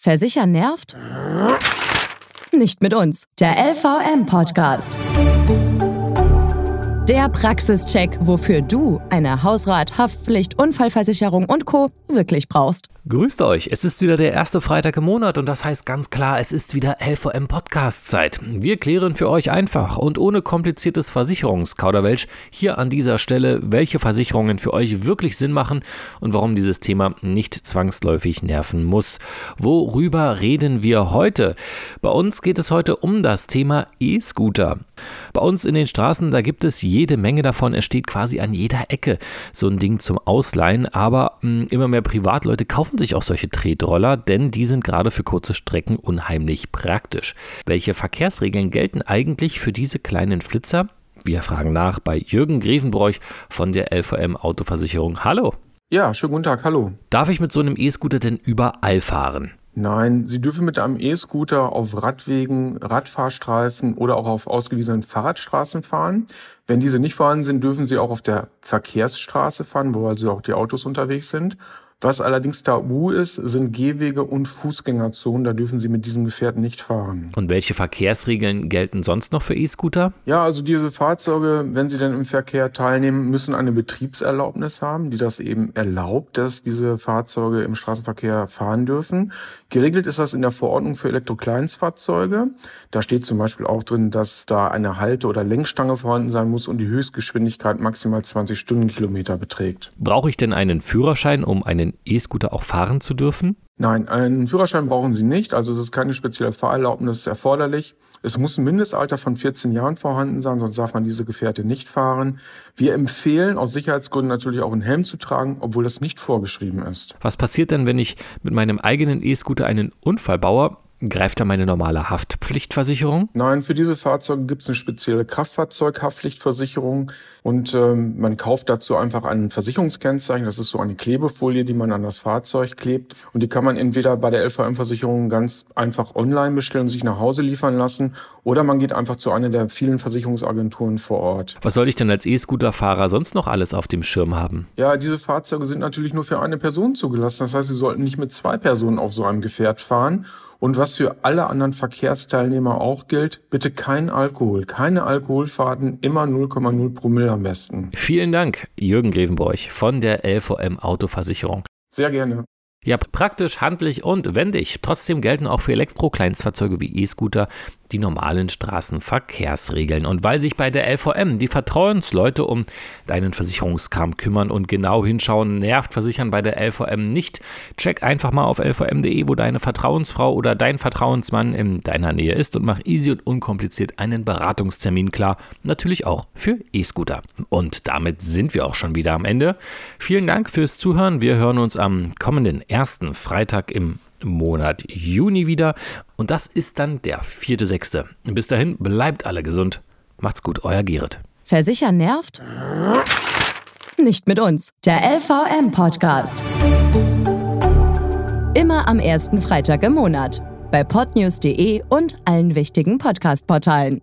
Versichern nervt? Nicht mit uns. Der LVM-Podcast. Der Praxischeck, wofür du eine Hausrat, Haftpflicht, Unfallversicherung und Co. wirklich brauchst. Grüßt euch, es ist wieder der erste Freitag im Monat und das heißt ganz klar, es ist wieder LVM Podcast Zeit. Wir klären für euch einfach und ohne kompliziertes Versicherungskauderwelsch hier an dieser Stelle, welche Versicherungen für euch wirklich Sinn machen und warum dieses Thema nicht zwangsläufig nerven muss. Worüber reden wir heute? Bei uns geht es heute um das Thema E-Scooter. Bei uns in den Straßen, da gibt es jede Menge davon. Es steht quasi an jeder Ecke so ein Ding zum Ausleihen. Aber mh, hm, immer mehr Privatleute kaufen sich auch solche Tretroller, denn die sind gerade für kurze Strecken unheimlich praktisch. Welche Verkehrsregeln gelten eigentlich für diese kleinen Flitzer? Wir fragen nach bei Jürgen Grevenbroich von der LVM Autoversicherung. Hallo. Ja, schönen guten Tag, hallo. Darf ich mit so einem E-Scooter denn überall fahren? Nein, Sie dürfen mit einem E-Scooter auf Radwegen, Radfahrstreifen oder auch auf ausgewiesenen Fahrradstraßen fahren. Wenn diese nicht vorhanden sind, dürfen Sie auch auf der Verkehrsstraße fahren, wo also auch die Autos unterwegs sind. Was allerdings tabu ist, sind Gehwege und Fußgängerzonen. Da dürfen Sie mit diesem Gefährt nicht fahren. Und welche Verkehrsregeln gelten sonst noch für E-Scooter? Ja, also diese Fahrzeuge, wenn sie dann im Verkehr teilnehmen, müssen eine Betriebserlaubnis haben, die das eben erlaubt, dass diese Fahrzeuge im Straßenverkehr fahren dürfen. Geregelt ist das in der Verordnung für Elektrokleinstfahrzeuge. Da steht zum Beispiel auch drin, dass da eine Halte- oder Lenkstange vorhanden sein muss und die Höchstgeschwindigkeit maximal 20 Stundenkilometer beträgt. Brauche ich denn einen Führerschein, um einen einen E-Scooter auch fahren zu dürfen? Nein, einen Führerschein brauchen Sie nicht. Also es ist keine spezielle Fahrerlaubnis erforderlich. Es muss ein Mindestalter von 14 Jahren vorhanden sein, sonst darf man diese Gefährte nicht fahren. Wir empfehlen aus Sicherheitsgründen natürlich auch einen Helm zu tragen, obwohl das nicht vorgeschrieben ist. Was passiert denn, wenn ich mit meinem eigenen E-Scooter einen Unfall baue? Greift da meine normale Haftpflichtversicherung? Nein, für diese Fahrzeuge gibt es eine spezielle Kraftfahrzeughaftpflichtversicherung und ähm, man kauft dazu einfach ein Versicherungskennzeichen. Das ist so eine Klebefolie, die man an das Fahrzeug klebt und die kann man entweder bei der LVM-Versicherung ganz einfach online bestellen und sich nach Hause liefern lassen oder man geht einfach zu einer der vielen Versicherungsagenturen vor Ort. Was soll ich denn als E-Scooter-Fahrer sonst noch alles auf dem Schirm haben? Ja, diese Fahrzeuge sind natürlich nur für eine Person zugelassen. Das heißt, sie sollten nicht mit zwei Personen auf so einem Gefährt fahren. Und was für alle anderen Verkehrsteilnehmer auch gilt, bitte kein Alkohol, keine Alkoholfahrten, immer 0,0 Promille am besten. Vielen Dank, Jürgen Grevenbroich von der LVM Autoversicherung. Sehr gerne. Ja, praktisch, handlich und wendig. Trotzdem gelten auch für Elektro-Kleinstfahrzeuge wie E-Scooter die normalen Straßenverkehrsregeln. Und weil sich bei der LVM die Vertrauensleute um deinen Versicherungskram kümmern und genau hinschauen, nervt Versichern bei der LVM nicht. Check einfach mal auf lvm.de, wo deine Vertrauensfrau oder dein Vertrauensmann in deiner Nähe ist und mach easy und unkompliziert einen Beratungstermin klar. Natürlich auch für E-Scooter. Und damit sind wir auch schon wieder am Ende. Vielen Dank fürs Zuhören. Wir hören uns am kommenden ersten Freitag im Monat Juni wieder. Und das ist dann der vierte, sechste. Bis dahin, bleibt alle gesund. Macht's gut, euer Gerrit. Versichern nervt? Nicht mit uns. Der LVM-Podcast. Immer am ersten Freitag im Monat. Bei podnews.de und allen wichtigen Podcast-Portalen.